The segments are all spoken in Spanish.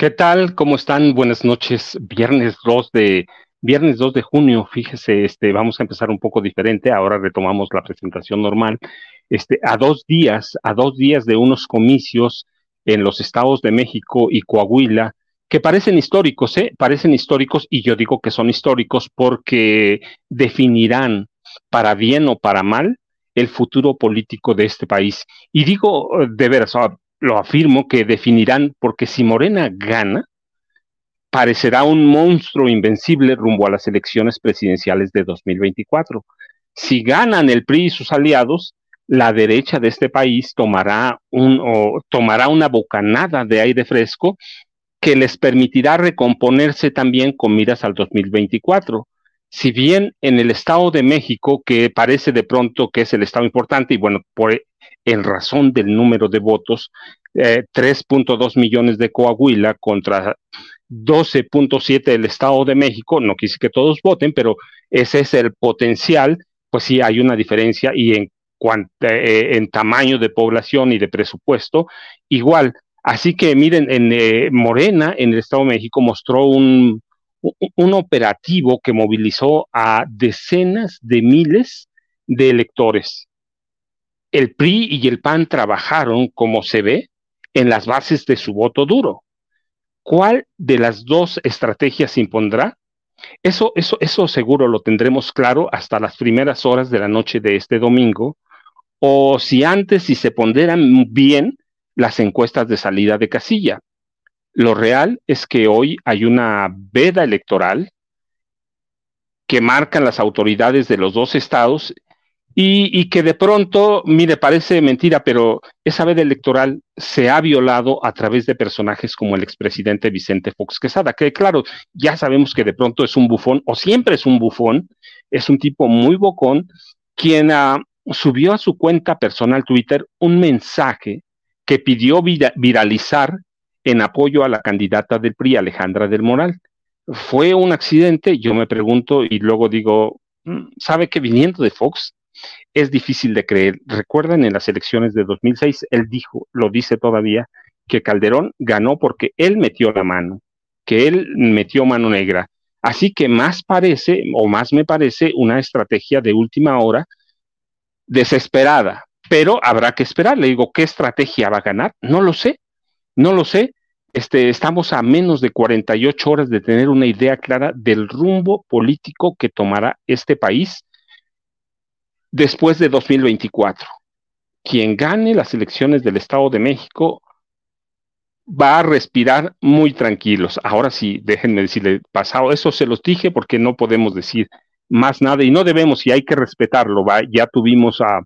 ¿Qué tal? ¿Cómo están? Buenas noches. Viernes 2 de viernes 2 de junio, fíjese, este vamos a empezar un poco diferente, ahora retomamos la presentación normal. Este a dos días, a dos días de unos comicios en los estados de México y Coahuila que parecen históricos, ¿eh? Parecen históricos y yo digo que son históricos porque definirán para bien o para mal el futuro político de este país. Y digo de veras, lo afirmo, que definirán, porque si Morena gana, parecerá un monstruo invencible rumbo a las elecciones presidenciales de 2024. Si ganan el PRI y sus aliados, la derecha de este país tomará, un, o tomará una bocanada de aire fresco que les permitirá recomponerse también con miras al 2024. Si bien en el Estado de México, que parece de pronto que es el Estado importante, y bueno, por en razón del número de votos, 3.2 eh, millones de Coahuila contra 12.7 del Estado de México, no quise que todos voten, pero ese es el potencial, pues sí hay una diferencia y en, cuanto, eh, en tamaño de población y de presupuesto, igual. Así que miren, en eh, Morena, en el Estado de México, mostró un, un operativo que movilizó a decenas de miles de electores el PRI y el PAN trabajaron, como se ve, en las bases de su voto duro. ¿Cuál de las dos estrategias impondrá? Eso, eso, eso seguro lo tendremos claro hasta las primeras horas de la noche de este domingo, o si antes, si se ponderan bien las encuestas de salida de casilla. Lo real es que hoy hay una veda electoral que marcan las autoridades de los dos estados y, que de pronto, mire, parece mentira, pero esa veda electoral se ha violado a través de personajes como el expresidente Vicente Fox Quesada, que claro, ya sabemos que de pronto es un bufón, o siempre es un bufón, es un tipo muy bocón, quien ah, subió a su cuenta personal Twitter un mensaje que pidió viralizar en apoyo a la candidata del PRI, Alejandra del Moral. Fue un accidente, yo me pregunto y luego digo, mm, ¿sabe que viniendo de Fox es difícil de creer. Recuerdan en las elecciones de 2006, él dijo, lo dice todavía, que Calderón ganó porque él metió la mano, que él metió mano negra. Así que más parece, o más me parece, una estrategia de última hora desesperada, pero habrá que esperar. Le digo, ¿qué estrategia va a ganar? No lo sé, no lo sé. Este, estamos a menos de 48 horas de tener una idea clara del rumbo político que tomará este país después de 2024. Quien gane las elecciones del Estado de México va a respirar muy tranquilos. Ahora sí, déjenme decirle, pasado, eso se los dije porque no podemos decir más nada y no debemos y hay que respetarlo. Ya tuvimos a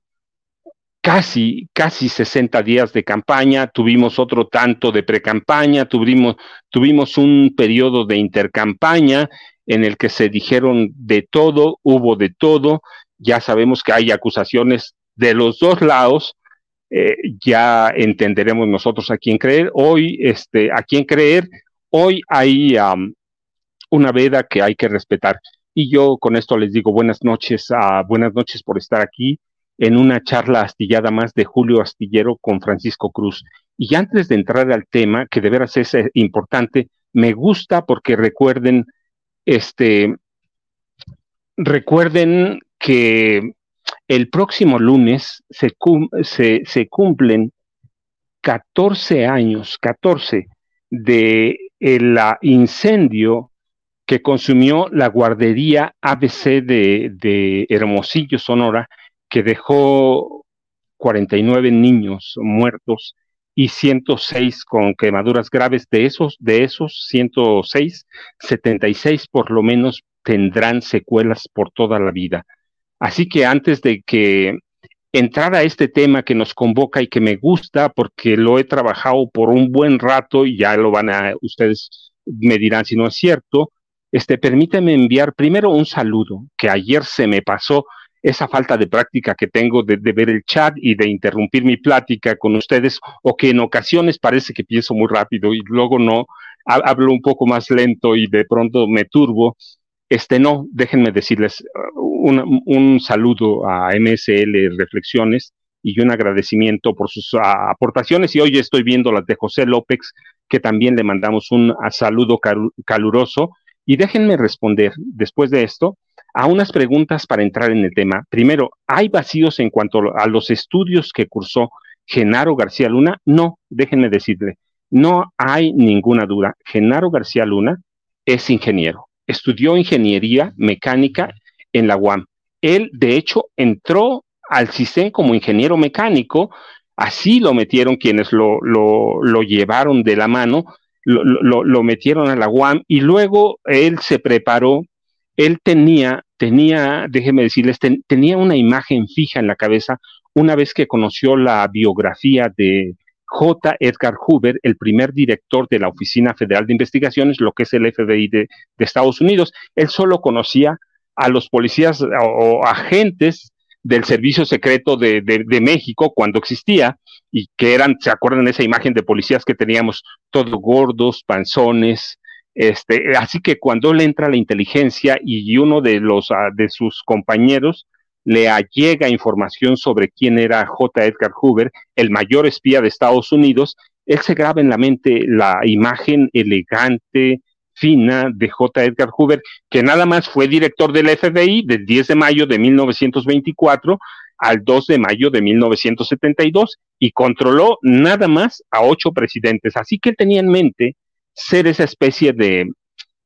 casi, casi 60 días de campaña, tuvimos otro tanto de precampaña, tuvimos, tuvimos un periodo de intercampaña en el que se dijeron de todo, hubo de todo, ya sabemos que hay acusaciones de los dos lados, eh, ya entenderemos nosotros a quién creer. Hoy, este, a quién creer, hoy hay una veda que hay que respetar. Y yo con esto les digo buenas noches, uh, buenas noches por estar aquí. En una charla astillada más de Julio Astillero con Francisco Cruz. Y antes de entrar al tema, que de veras es eh, importante, me gusta porque recuerden, este, recuerden que el próximo lunes se, se, se cumplen 14 años, 14 de el incendio que consumió la guardería ABC de, de, Hermosillo, Sonora, que dejó 49 niños muertos y 106 con quemaduras graves. De esos, de esos 106, 76 por lo menos tendrán secuelas por toda la vida. Así que antes de que entrar a este tema que nos convoca y que me gusta porque lo he trabajado por un buen rato y ya lo van a, ustedes me dirán si no es cierto, este, permíteme enviar primero un saludo, que ayer se me pasó esa falta de práctica que tengo de, ver el chat y de interrumpir mi plática con ustedes, o que en ocasiones parece que pienso muy rápido y luego no, hablo un poco más lento y de pronto me turbo. Este no, déjenme decirles un, saludo a MSL Reflexiones y un agradecimiento por sus aportaciones. Y hoy estoy viendo las de José López, que también le mandamos un saludo caluroso. Y déjenme responder después de esto a unas preguntas para entrar en el tema. Primero, ¿hay vacíos en cuanto a los estudios que cursó Genaro García Luna? No, déjenme decirle, no hay ninguna duda. Genaro García Luna es ingeniero. Estudió ingeniería mecánica en la UAM. Él, de hecho, entró al CISEN como ingeniero mecánico, así lo metieron quienes lo, lo, llevaron de la mano, lo, lo, metieron a la UAM y luego él se preparó, él tenía, tenía, déjeme decirles, tenía una imagen fija en la cabeza una vez que conoció la biografía de J. Edgar Hoover, el primer director de la Oficina Federal de Investigaciones, lo que es el FBI de, de Estados Unidos. Él solo conocía a los policías o, agentes del Servicio Secreto de, México cuando existía y que eran, ¿se acuerdan de esa imagen de policías que teníamos todos gordos, panzones? Este, así que cuando le entra la inteligencia y uno de los ah, de sus compañeros le allega información sobre quién era J. Edgar Hoover, el mayor espía de Estados Unidos, él se graba en la mente la imagen elegante, fina de J. Edgar Hoover, que nada más fue director del FBI del 10 de mayo de 1924 al 2 de mayo de 1972 y controló nada más a ocho presidentes. Así que él tenía en mente ser esa especie de,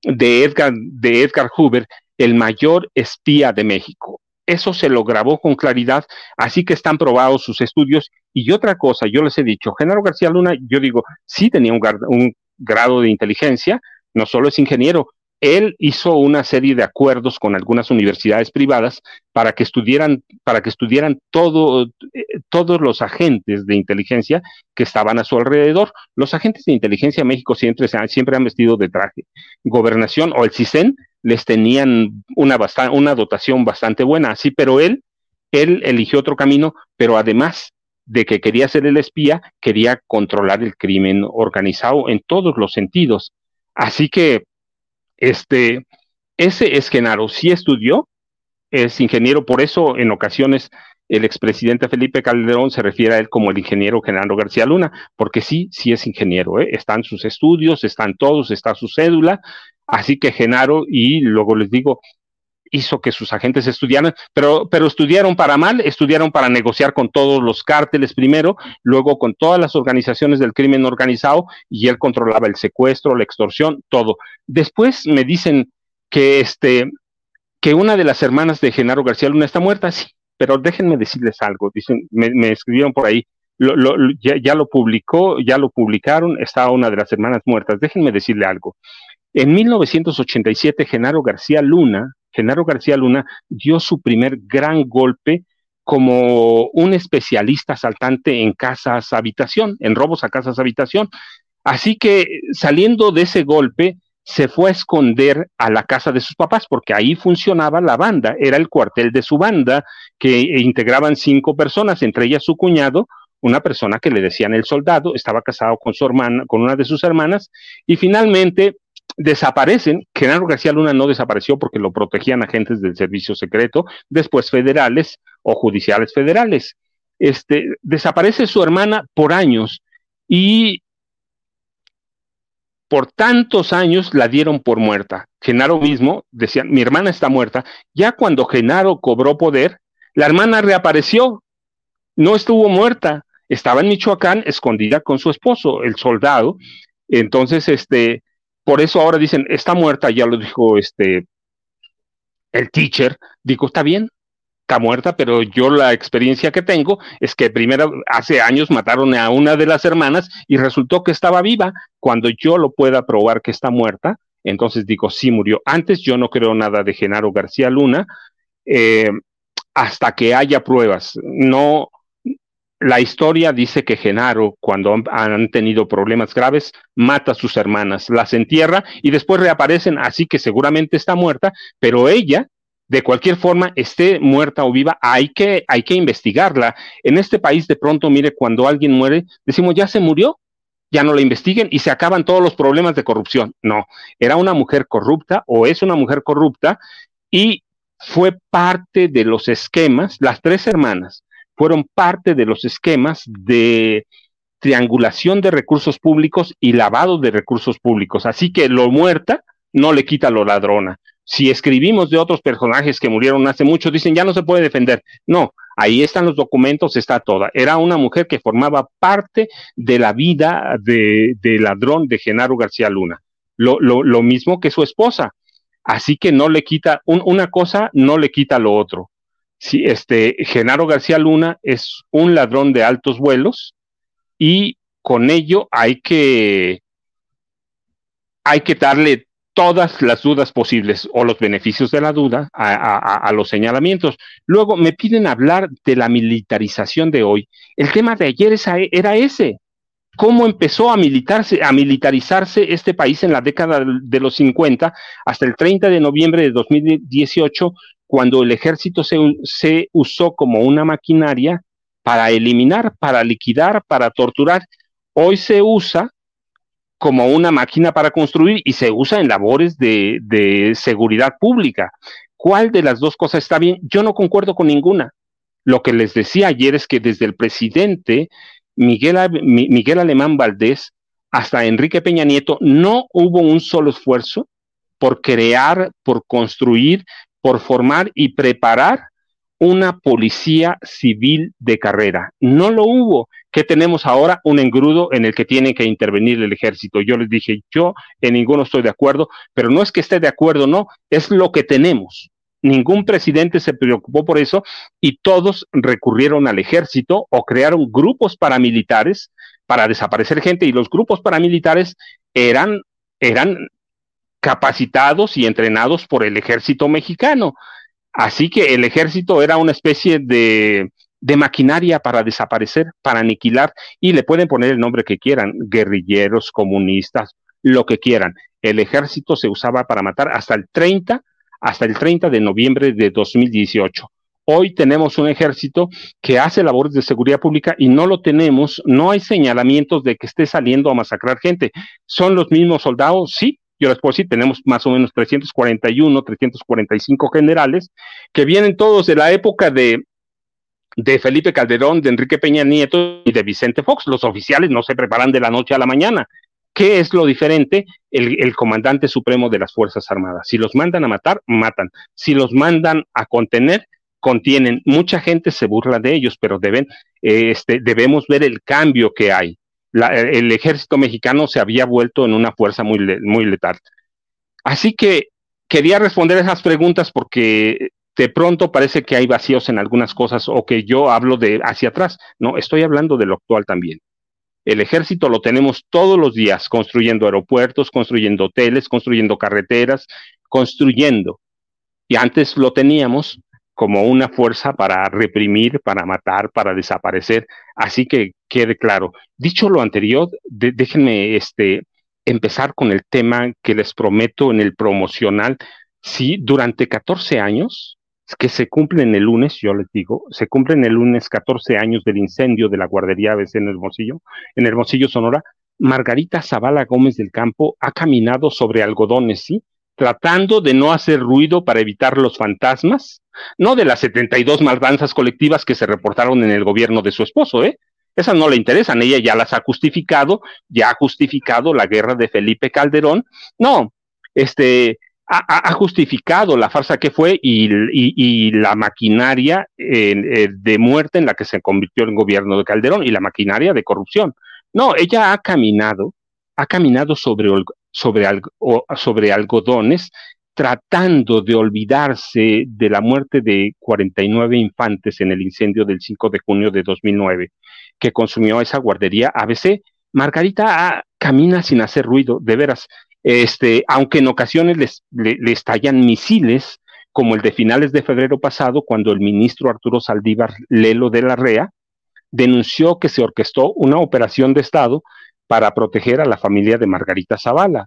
de, Edgar, de Edgar Hoover, el mayor espía de México. Eso se lo grabó con claridad, así que están probados sus estudios. Y otra cosa, yo les he dicho, Genaro García Luna, yo digo, sí tenía un, un grado de inteligencia, no solo es ingeniero, él hizo una serie de acuerdos con algunas universidades privadas para que estudiaran, para que estudiaran todo, eh, todos los agentes de inteligencia que estaban a su alrededor. Los agentes de inteligencia en México siempre, siempre han vestido de traje. Gobernación o el CISEN les tenían una, una dotación bastante buena, así, pero él, él eligió otro camino, pero además de que quería ser el espía, quería controlar el crimen organizado en todos los sentidos. Así que, este, ese es Genaro, sí estudió, es ingeniero, por eso en ocasiones el expresidente Felipe Calderón se refiere a él como el ingeniero Genaro García Luna, porque sí, sí es ingeniero, ¿eh? están sus estudios, están todos, está su cédula, así que Genaro, y luego les digo, hizo que sus agentes estudiaran, pero, pero estudiaron para mal, estudiaron para negociar con todos los cárteles primero, luego con todas las organizaciones del crimen organizado, y él controlaba el secuestro, la extorsión, todo. Después me dicen que este que una de las hermanas de Genaro García Luna está muerta, sí, pero déjenme decirles algo, dicen, me, escribieron por ahí, ya, ya, lo publicó, ya lo publicaron, está una de las hermanas muertas. Déjenme decirle algo. En 1987, Genaro García Luna Genaro García Luna dio su primer gran golpe como un especialista asaltante en casas habitación, en robos a casas habitación. Así que saliendo de ese golpe, se fue a esconder a la casa de sus papás, porque ahí funcionaba la banda, era el cuartel de su banda, que integraban cinco personas, entre ellas su cuñado, una persona que le decían el soldado, estaba casado con su hermana, con una de sus hermanas, y finalmente desaparecen. Genaro García Luna no desapareció porque lo protegían agentes del servicio secreto, después federales, o judiciales federales. Este, desaparece su hermana por años y por tantos años la dieron por muerta. Genaro mismo decía, mi hermana está muerta. Ya cuando Genaro cobró poder, la hermana reapareció, no estuvo muerta, estaba en Michoacán escondida con su esposo, el soldado. Entonces, este, por eso ahora dicen, está muerta, ya lo dijo este, el teacher. Digo, está bien, está muerta, pero yo la experiencia que tengo es que primero hace años mataron a una de las hermanas y resultó que estaba viva. Cuando yo lo pueda probar que está muerta, entonces digo, sí murió. Antes yo no creo nada de Genaro García Luna eh, hasta que haya pruebas. No, la historia dice que Genaro, cuando han tenido problemas graves, mata a sus hermanas, las entierra y después reaparecen, así que seguramente está muerta, pero ella de cualquier forma, esté muerta o viva, hay que, hay que investigarla. En este país, de pronto, mire, cuando alguien muere, decimos, ya se murió, ya no la investiguen y se acaban todos los problemas de corrupción. No, era una mujer corrupta o es una mujer corrupta y fue parte de los esquemas, las tres hermanas fueron parte de los esquemas de triangulación de recursos públicos y lavado de recursos públicos. Así que lo muerta no le quita lo ladrona si escribimos de otros personajes que murieron hace mucho, dicen ya no se puede defender. No, ahí están los documentos, está toda. Era una mujer que formaba parte de la vida de, ladrón de Genaro García Luna. Lo, lo, mismo que su esposa. Así que no le quita, una cosa no le quita lo otro. Si este Genaro García Luna es un ladrón de altos vuelos y con ello hay que hay que darle todas las dudas posibles o los beneficios de la duda a, los señalamientos. Luego me piden hablar de la militarización de hoy. El tema de ayer era ese. ¿Cómo empezó a, militarse, a militarizarse este país en la década de los 50 hasta el 30 de noviembre de 2018, cuando el ejército se, se usó como una maquinaria para eliminar, para liquidar, para torturar? Hoy se usa como una máquina para construir y se usa en labores de, seguridad pública. ¿Cuál de las dos cosas está bien? Yo no concuerdo con ninguna. Lo que les decía ayer es que desde el presidente Miguel, Miguel Alemán Valdés hasta Enrique Peña Nieto no hubo un solo esfuerzo por crear, por construir, por formar y preparar una policía civil de carrera. No lo hubo. ¿Qué tenemos ahora? Un engrudo en el que tiene que intervenir el ejército. Yo les dije, yo en ninguno estoy de acuerdo, pero no es que esté de acuerdo, no, es lo que tenemos. Ningún presidente se preocupó por eso y todos recurrieron al ejército o crearon grupos paramilitares para desaparecer gente y los grupos paramilitares eran, eran capacitados y entrenados por el ejército mexicano. Así que el ejército era una especie de, maquinaria para desaparecer, para aniquilar, y le pueden poner el nombre que quieran, guerrilleros, comunistas, lo que quieran. El ejército se usaba para matar hasta el 30, hasta el 30 de noviembre de 2018. Hoy tenemos un ejército que hace labores de seguridad pública y no lo tenemos, no hay señalamientos de que esté saliendo a masacrar gente. ¿Son los mismos soldados? Sí, yo les puedo decir, tenemos más o menos 341, 345 generales, que vienen todos de la época de, de Felipe Calderón, de Enrique Peña Nieto y de Vicente Fox. Los oficiales no se preparan de la noche a la mañana. ¿Qué es lo diferente? El, comandante supremo de las Fuerzas Armadas. Si los mandan a matar, matan. Si los mandan a contener, contienen. Mucha gente se burla de ellos, pero deben, este, debemos ver el cambio que hay el ejército mexicano se había vuelto en una fuerza muy, muy letal. Así que quería responder esas preguntas porque de pronto parece que hay vacíos en algunas cosas o que yo hablo de hacia atrás. No, estoy hablando de lo actual también. El ejército lo tenemos todos los días construyendo aeropuertos, construyendo hoteles, construyendo carreteras, construyendo. Y antes lo teníamos como una fuerza para reprimir, para matar, para desaparecer. Así que quede claro. Dicho lo anterior, déjenme este, empezar con el tema que les prometo en el promocional. Sí, durante 14 años, que se cumplen el lunes, yo les digo, se cumplen el lunes 14 años del incendio de la guardería ABC en Hermosillo, en Hermosillo, Sonora, Margarita Zavala Gómez del Campo ha caminado sobre algodones, ¿sí? Tratando de no hacer ruido para evitar los fantasmas, no de las 72 maldanzas colectivas que se reportaron en el gobierno de su esposo, ¿eh? Esas no le interesan, ella ya las ha justificado, ya ha justificado la guerra de Felipe Calderón. No, este, ha, justificado la farsa que fue y, la maquinaria eh, de muerte en la que se convirtió el gobierno de Calderón y la maquinaria de corrupción. No, ella ha caminado, ha caminado sobre, sobre, sobre algodones tratando de olvidarse de la muerte de 49 infantes en el incendio del 5 de junio de 2009 que consumió esa guardería ABC. Margarita ah, camina sin hacer ruido, de veras. Este, aunque en ocasiones les, le, estallan misiles, como el de finales de febrero pasado, cuando el ministro Arturo Saldívar Lelo de la REA denunció que se orquestó una operación de Estado para proteger a la familia de Margarita Zavala.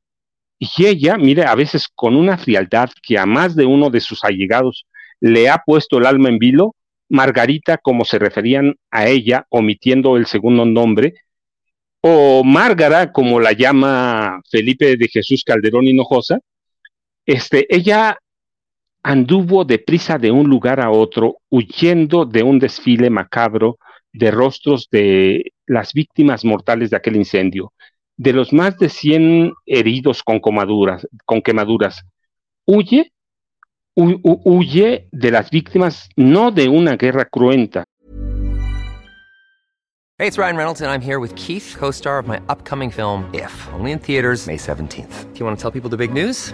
Y ella, mire, a veces con una frialdad que a más de uno de sus allegados le ha puesto el alma en vilo, Margarita, como se referían a ella, omitiendo el segundo nombre, o Márgara, como la llama Felipe de Jesús Calderón Hinojosa, este, ella anduvo deprisa de un lugar a otro, huyendo de un desfile macabro de rostros de las víctimas mortales de aquel incendio, de los más de 100 heridos con, quemaduras. Huye, huye de las víctimas no de una guerra cruenta, Hey, it's Ryan Reynolds, and I'm here with Keith, co star of my upcoming film, If, only in theaters, May 17th. Do you want to tell people the big news?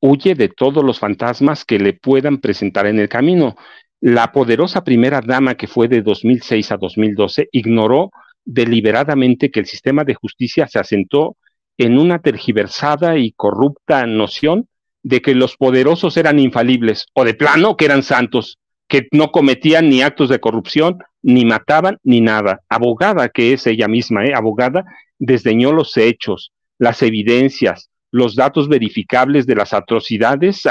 Huye de todos los fantasmas que le puedan presentar en el camino. La poderosa primera dama que fue de 2006 a 2012 ignoró deliberadamente que el sistema de justicia se asentó en una tergiversada y corrupta noción de que los poderosos eran infalibles o de plano que eran santos, que no cometían ni actos de corrupción, ni mataban, ni nada. Abogada que es ella misma, ¿eh? abogada, desdeñó los hechos, las evidencias, los datos verificables de las atrocidades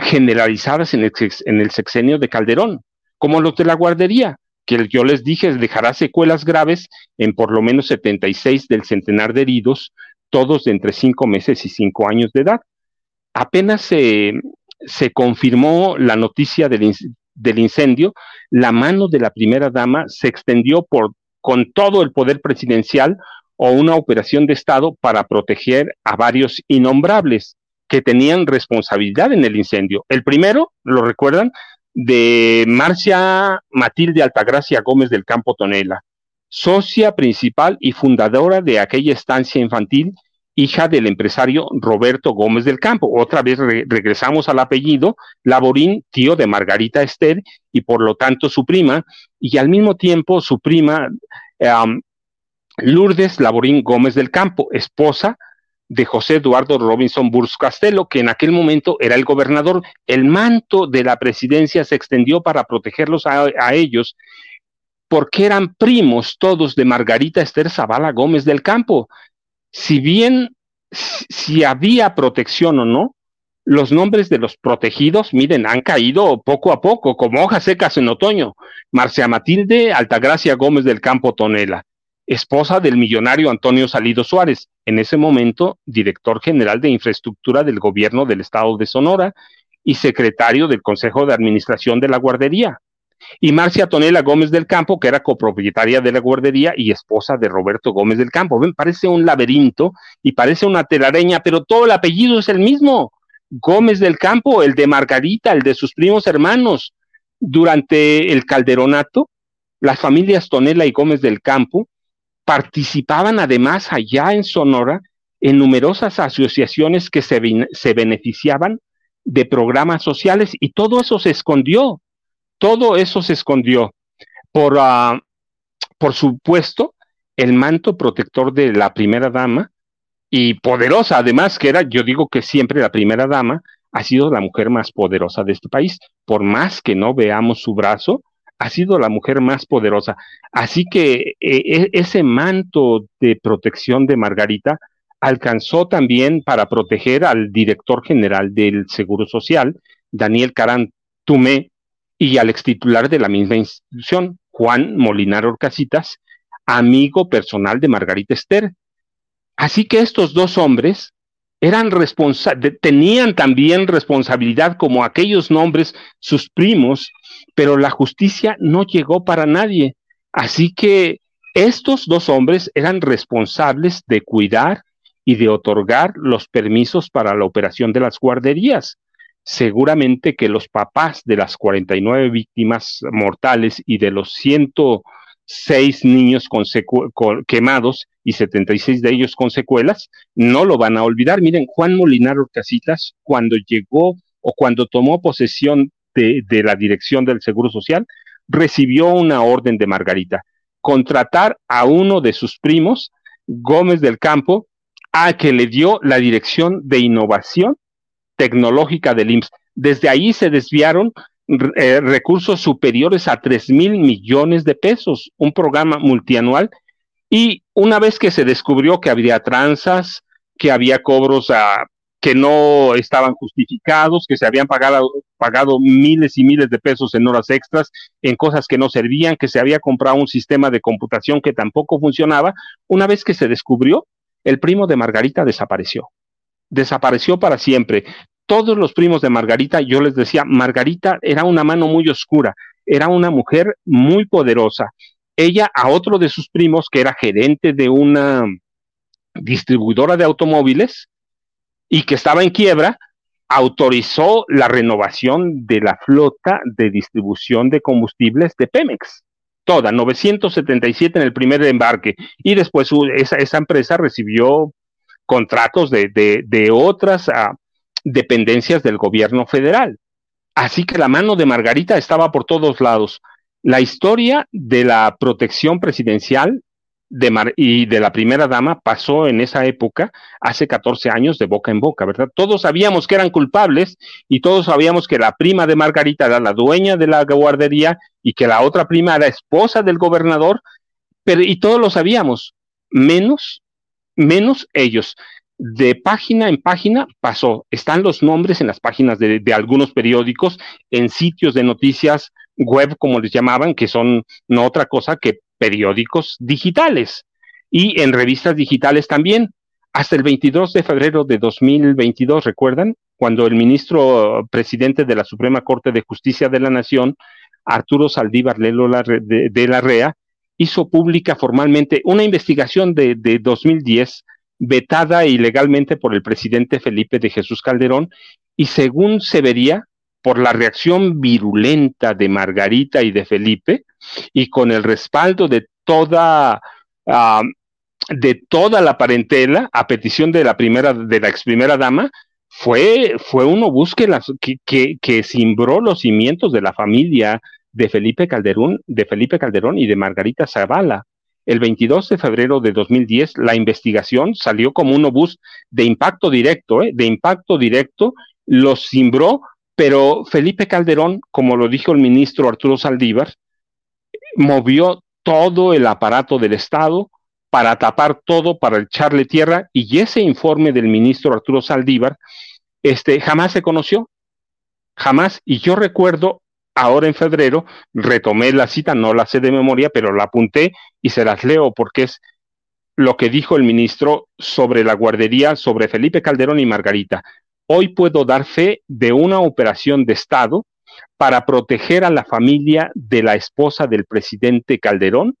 generalizadas en el, sexenio de Calderón, como los de la guardería, que yo les dije dejará secuelas graves en por lo menos 76 del centenar de heridos, todos de entre cinco meses y cinco años de edad. Apenas se, confirmó la noticia del, del, incendio, la mano de la primera dama se extendió por, con todo el poder presidencial o una operación de Estado para proteger a varios innombrables que tenían responsabilidad en el incendio. El primero, lo recuerdan, de Marcia Matilde Altagracia Gómez del Campo Tonela, socia principal y fundadora de aquella estancia infantil, hija del empresario Roberto Gómez del Campo. Otra vez regresamos al apellido, Laborín, tío de Margarita Esther, y por lo tanto su prima, y al mismo tiempo su prima Lourdes Laborín Gómez del Campo, esposa de José Eduardo Robinson Burs Castelo, que en aquel momento era el gobernador. El manto de la presidencia se extendió para protegerlos a, ellos, porque eran primos todos de Margarita Esther Zavala Gómez del Campo. Si bien si había protección o no, los nombres de los protegidos, miren, han caído poco a poco, como hojas secas en otoño. Marcia Matilde Altagracia Gómez del Campo Tonela, esposa del millonario Antonio Salido Suárez, en ese momento director general de infraestructura del gobierno del estado de Sonora y secretario del Consejo de Administración de la Guardería. Y Marcia Tonela Gómez del Campo, que era copropietaria de la guardería y esposa de Roberto Gómez del Campo. Ven, parece un laberinto y parece una telaraña, pero todo el apellido es el mismo. Gómez del Campo, el de Margarita, el de sus primos hermanos. Durante el calderonato, las familias Tonela y Gómez del Campo participaban además allá en Sonora en numerosas asociaciones que se, se beneficiaban de programas sociales y todo eso se escondió, todo eso se escondió por, uh, por supuesto, el manto protector de la primera dama y poderosa, además, que era, yo digo que siempre la primera dama ha sido la mujer más poderosa de este país, por más que no veamos su brazo, ha sido la mujer más poderosa. Así que eh, ese manto de protección de Margarita alcanzó también para proteger al director general del Seguro Social, Daniel Carán Tumé, y al extitular de la misma institución, Juan Molinar Orcasitas, amigo personal de Margarita Esther. Así que estos dos hombres eran tenían también responsabilidad como aquellos nombres, sus primos, pero la justicia no llegó para nadie. Así que estos dos hombres eran responsables de cuidar y de otorgar los permisos para la operación de las guarderías. Seguramente que los papás de las 49 víctimas mortales y de los 106 niños quemados y 76 de ellos con secuelas, no lo van a olvidar. Miren, Juan Molinar Orcasitas, cuando llegó o cuando tomó posesión de, de la dirección del Seguro Social, recibió una orden de Margarita, contratar a uno de sus primos, Gómez del Campo, a que le dio la dirección de innovación tecnológica del IMSS. Desde ahí se desviaron eh, recursos superiores a 3 mil millones de pesos, un programa multianual. Y una vez que se descubrió que había tranzas, que había cobros a, que no estaban justificados, que se habían pagado miles y miles de pesos en horas extras, en cosas que no servían, que se había comprado un sistema de computación que tampoco funcionaba, una vez que se descubrió, el primo de Margarita desapareció. Desapareció para siempre. Todos los primos de Margarita, yo les decía, Margarita era una mano muy oscura, era una mujer muy poderosa. Ella a otro de sus primos, que era gerente de una distribuidora de automóviles y que estaba en quiebra, autorizó la renovación de la flota de distribución de combustibles de Pemex toda, 977 en el primer embarque, y después esa, esa empresa recibió contratos de, de, otras ah, dependencias del gobierno federal. Así que la mano de Margarita estaba por todos lados. La historia de la protección presidencial de y de la primera dama pasó en esa época, hace 14 años, de boca en boca, ¿verdad? Todos sabíamos que eran culpables y todos sabíamos que la prima de Margarita era la dueña de la guardería y que la otra prima era esposa del gobernador, pero y todos lo sabíamos, menos, menos ellos. De página en página pasó, están los nombres en las páginas de, de algunos periódicos, en sitios de noticias web, como les llamaban, que son no otra cosa que periódicos digitales y en revistas digitales también. Hasta el 22 de febrero de 2022, ¿recuerdan? Cuando el ministro presidente de la Suprema Corte de Justicia de la Nación, Arturo Saldívar Lelo de, la REA, hizo pública formalmente una investigación de, de 2010 vetada ilegalmente por el presidente Felipe de Jesús Calderón y según se vería, por la reacción virulenta de Margarita y de Felipe y con el respaldo de toda ah, de toda la parentela a petición de la primera de la ex primera dama fue fue un obús que, que, que, simbró los cimientos de la familia de Felipe Calderón de Felipe Calderón y de Margarita Zavala el 22 de febrero de 2010 la investigación salió como un obús de impacto directo, ¿eh? de impacto directo, los cimbró pero Felipe Calderón, como lo dijo el ministro Arturo Saldívar, movió todo el aparato del Estado para tapar todo, para echarle tierra, y ese informe del ministro Arturo Saldívar este, jamás se conoció, jamás, y yo recuerdo ahora en febrero, retomé la cita, no la sé de memoria, pero la apunté y se las leo porque es lo que dijo el ministro sobre la guardería, sobre Felipe Calderón y Margarita hoy puedo dar fe de una operación de Estado para proteger a la familia de la esposa del presidente Calderón,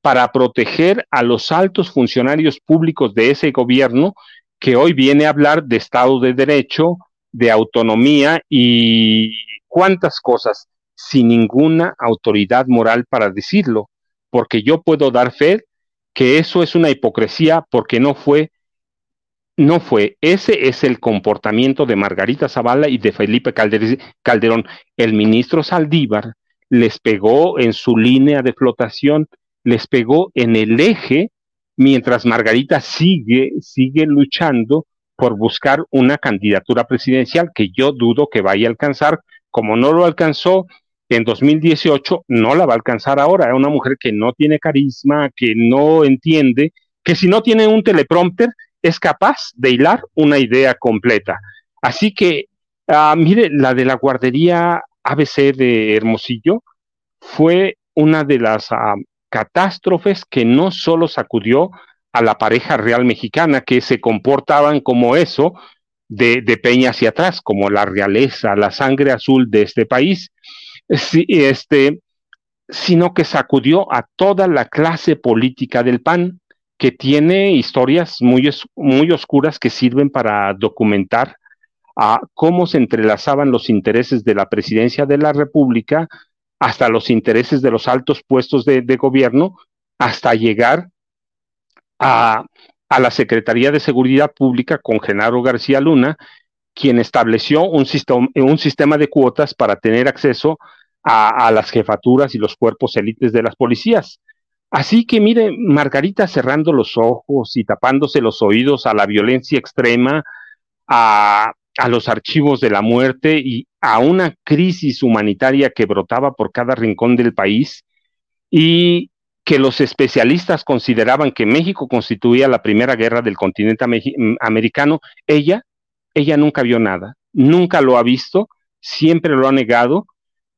para proteger a los altos funcionarios públicos de ese gobierno que hoy viene a hablar de Estado de Derecho, de autonomía y cuántas cosas sin ninguna autoridad moral para decirlo, porque yo puedo dar fe que eso es una hipocresía porque no fue no fue. Ese es el comportamiento de Margarita Zavala y de Felipe Calderón. El ministro Saldívar les pegó en su línea de flotación, les pegó en el eje, mientras Margarita sigue, sigue luchando por buscar una candidatura presidencial que yo dudo que vaya a alcanzar. Como no lo alcanzó en 2018, no la va a alcanzar ahora. Es una mujer que no tiene carisma, que no entiende, que si no tiene un teleprompter, es capaz de hilar una idea completa. Así que, ah, mire, la de la guardería ABC de Hermosillo fue una de las ah, catástrofes que no solo sacudió a la pareja real mexicana, que se comportaban como eso, de, Peña hacia atrás, como la realeza, la sangre azul de este país, sí, este, sino que sacudió a toda la clase política del PAN, que tiene historias muy, muy oscuras que sirven para documentar a cómo se entrelazaban los intereses de la presidencia de la República hasta los intereses de los altos puestos de, gobierno, hasta llegar a, la Secretaría de Seguridad Pública con Genaro García Luna, quien estableció un, sistema, un sistema de cuotas para tener acceso a, a, las jefaturas y los cuerpos élites de las policías. Así que mire, Margarita cerrando los ojos y tapándose los oídos a la violencia extrema, a, los archivos de la muerte y a una crisis humanitaria que brotaba por cada rincón del país y que los especialistas consideraban que México constituía la primera guerra del continente americano, ella, ella nunca vio nada, nunca lo ha visto, siempre lo ha negado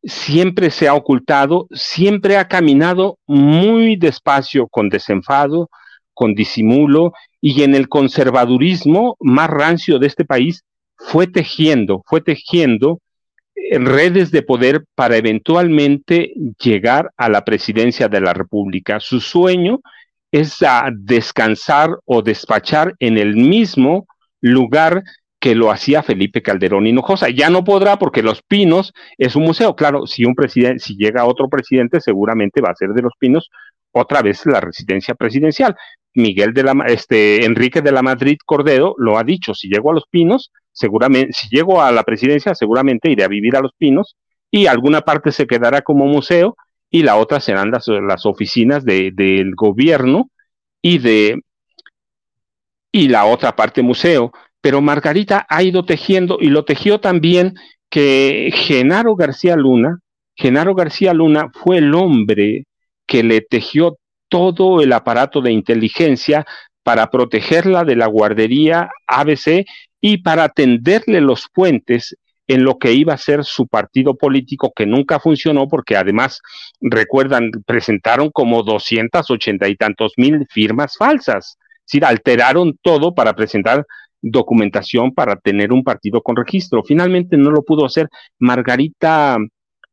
siempre se ha ocultado, siempre ha caminado muy despacio, con desenfado, con disimulo, y en el conservadurismo más rancio de este país fue tejiendo, fue tejiendo eh, redes de poder para eventualmente llegar a la presidencia de la República. Su sueño es a descansar o despachar en el mismo lugar que lo hacía Felipe Calderón Hinojosa. Ya no podrá porque Los Pinos es un museo. Claro, si un presidente, si llega otro presidente, seguramente va a ser de Los Pinos otra vez la residencia presidencial. Miguel de la, este, Enrique de la Madrid Cordero lo ha dicho. Si llego a Los Pinos, seguramente, si llego a la presidencia, seguramente iré a vivir a Los Pinos y alguna parte se quedará como museo y la otra serán las, las oficinas de, del gobierno y de y la otra parte museo pero Margarita ha ido tejiendo y lo tejió también que Genaro García Luna, Genaro García Luna fue el hombre que le tejió todo el aparato de inteligencia para protegerla de la guardería ABC y para tenderle los puentes en lo que iba a ser su partido político que nunca funcionó porque además, recuerdan, presentaron como 280 y tantos mil firmas falsas. Es alteraron todo para presentar documentación para tener un partido con registro. Finalmente no lo pudo hacer. Margarita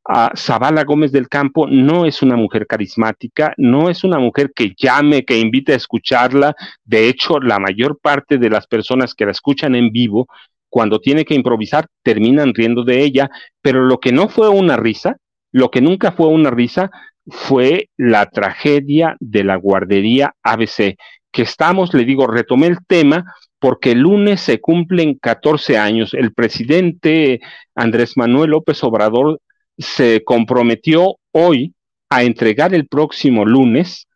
ah, Zavala Gómez del Campo no es una mujer carismática, no es una mujer que llame, que invite a escucharla. De hecho, la mayor parte de las personas que la escuchan en vivo, cuando tiene que improvisar, terminan riendo de ella. Pero lo que no fue una risa, lo que nunca fue una risa, fue la tragedia de la guardería ABC, que estamos, le digo, retomé el tema porque el lunes se cumplen 14 años. El presidente Andrés Manuel López Obrador se comprometió hoy a entregar el próximo lunes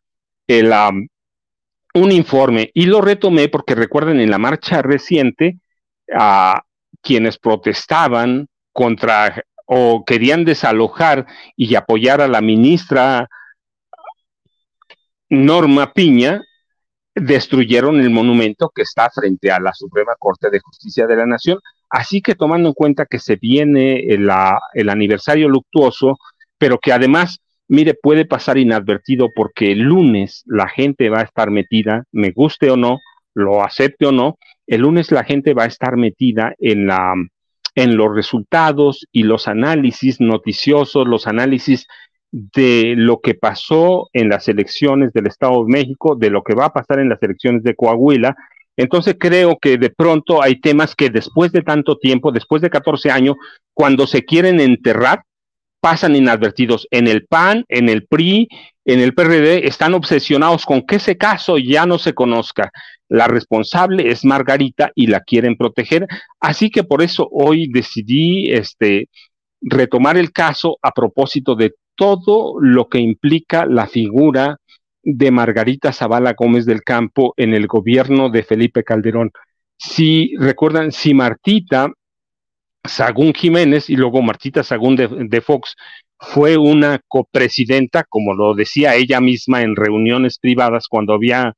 el, un informe y lo retomé porque recuerden en la marcha reciente a quienes protestaban contra o querían desalojar y apoyar a la ministra Norma Piña, destruyeron el monumento que está frente a la Suprema Corte de Justicia de la Nación. Así que tomando en cuenta que se viene el, el aniversario luctuoso, pero que además, mire, puede pasar inadvertido porque el lunes la gente va a estar metida, me guste o no, lo acepte o no, el lunes la gente va a estar metida en la en los resultados y los análisis noticiosos, los análisis de lo que pasó en las elecciones del Estado de México, de lo que va a pasar en las elecciones de Coahuila Entonces creo que de pronto hay temas que después de tanto tiempo, después de 14 años, cuando se quieren enterrar, pasan inadvertidos en el PAN, en el PRI, en el PRD, están obsesionados con que ese caso ya no se conozca. La responsable es Margarita y la quieren proteger. Así que por eso hoy decidí este, retomar el caso a propósito de todo lo que implica la figura de Margarita Zavala Gómez del Campo en el gobierno de Felipe Calderón. Si recuerdan, si Martita Sagún Jiménez y luego Martita Sagún de, Fox fue una copresidenta, como lo decía ella misma en reuniones privadas cuando había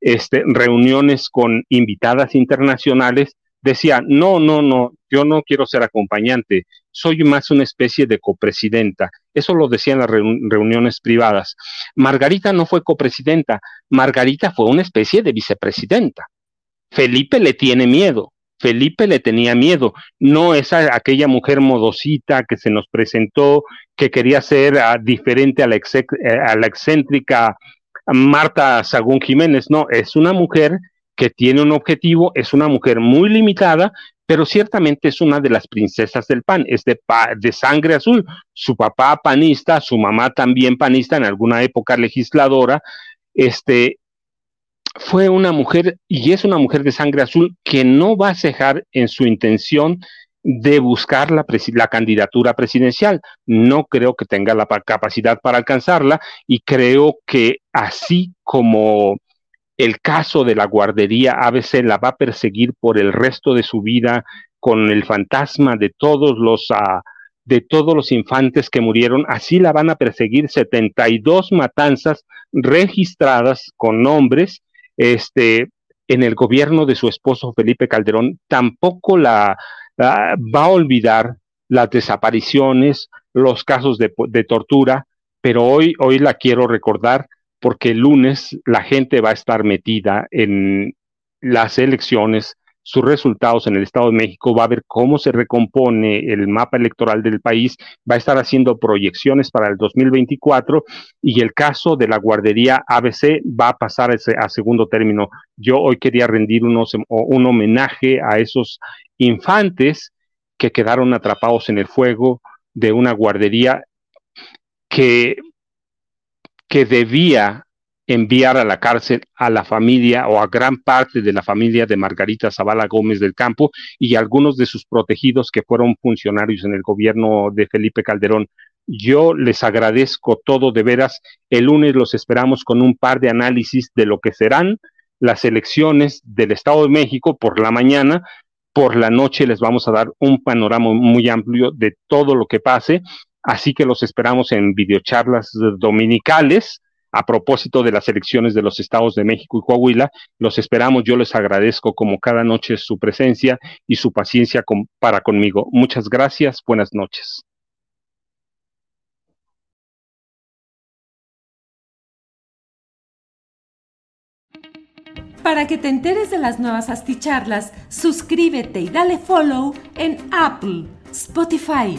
este, reuniones con invitadas internacionales, decía, no, no, no, yo no quiero ser acompañante, soy más una especie de copresidenta. Eso lo decía en las reuniones privadas. Margarita no fue copresidenta, Margarita fue una especie de vicepresidenta. Felipe le tiene miedo, Felipe le tenía miedo, no es aquella mujer modosita que se nos presentó, que quería ser ah, diferente a la, eh, a la excéntrica Marta Sagún Jiménez, no, es una mujer que tiene un objetivo, es una mujer muy limitada, pero ciertamente es una de las princesas del PAN, es de, de sangre azul. Su papá panista, su mamá también panista, en alguna época legisladora, este, fue una mujer y es una mujer de sangre azul que no va a cejar en su intención de buscar la, la, candidatura presidencial. No creo que tenga la capacidad para alcanzarla y creo que así como el caso de la guardería ABC la va a perseguir por el resto de su vida con el fantasma de todos los... Uh, de todos los infantes que murieron, así la van a perseguir. 72 matanzas registradas con nombres este, en el gobierno de su esposo Felipe Calderón, tampoco la, va a olvidar las desapariciones, los casos de, de, tortura, pero hoy, hoy la quiero recordar porque el lunes la gente va a estar metida en las elecciones sus resultados en el Estado de México, va a ver cómo se recompone el mapa electoral del país, va a estar haciendo proyecciones para el 2024 y el caso de la guardería ABC va a pasar a, segundo término. Yo hoy quería rendir un homenaje a esos infantes que quedaron atrapados en el fuego de una guardería que, que debía enviar a la cárcel a la familia o a gran parte de la familia de Margarita Zavala Gómez del Campo y algunos de sus protegidos que fueron funcionarios en el gobierno de Felipe Calderón. Yo les agradezco todo de veras. El lunes los esperamos con un par de análisis de lo que serán las elecciones del Estado de México por la mañana. Por la noche les vamos a dar un panorama muy amplio de todo lo que pase. Así que los esperamos en videocharlas dominicales a propósito de las elecciones de los estados de México y Coahuila. Los esperamos, yo les agradezco como cada noche su presencia y su paciencia para conmigo. Muchas gracias, buenas noches. Para que te enteres de las nuevas asticharlas, suscríbete y dale follow en Apple, Spotify,